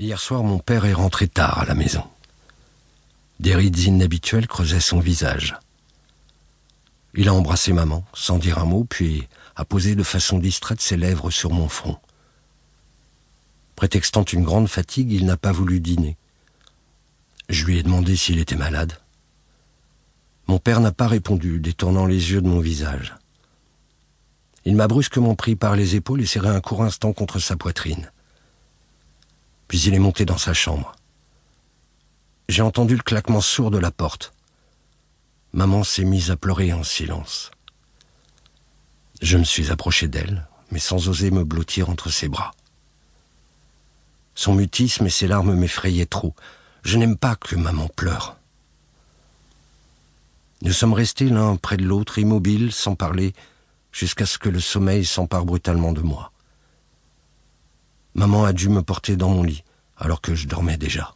Hier soir, mon père est rentré tard à la maison. Des rides inhabituelles creusaient son visage. Il a embrassé maman, sans dire un mot, puis a posé de façon distraite ses lèvres sur mon front. Prétextant une grande fatigue, il n'a pas voulu dîner. Je lui ai demandé s'il était malade. Mon père n'a pas répondu, détournant les yeux de mon visage. Il m'a brusquement pris par les épaules et serré un court instant contre sa poitrine. Puis il est monté dans sa chambre. J'ai entendu le claquement sourd de la porte. Maman s'est mise à pleurer en silence. Je me suis approché d'elle, mais sans oser me blottir entre ses bras. Son mutisme et ses larmes m'effrayaient trop. Je n'aime pas que maman pleure. Nous sommes restés l'un près de l'autre, immobiles, sans parler, jusqu'à ce que le sommeil s'empare brutalement de moi. Maman a dû me porter dans mon lit, alors que je dormais déjà.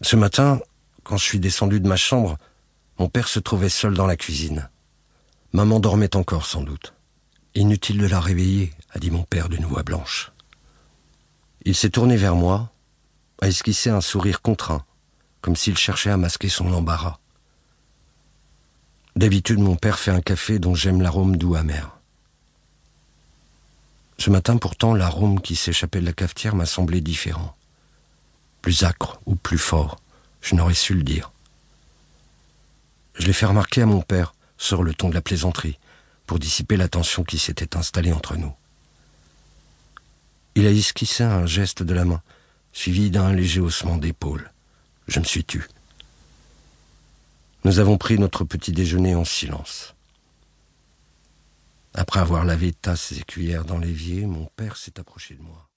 Ce matin, quand je suis descendu de ma chambre, mon père se trouvait seul dans la cuisine. Maman dormait encore sans doute. Inutile de la réveiller, a dit mon père d'une voix blanche. Il s'est tourné vers moi, a esquissé un sourire contraint, comme s'il cherchait à masquer son embarras. D'habitude, mon père fait un café dont j'aime l'arôme doux amer. Ce matin, pourtant, l'arôme qui s'échappait de la cafetière m'a semblé différent. Plus acre ou plus fort, je n'aurais su le dire. Je l'ai fait remarquer à mon père, sur le ton de la plaisanterie, pour dissiper la tension qui s'était installée entre nous. Il a esquissé un geste de la main, suivi d'un léger haussement d'épaule. Je me suis tu. Nous avons pris notre petit déjeuner en silence. Après avoir lavé tasses et cuillères dans l'évier, mon père s'est approché de moi.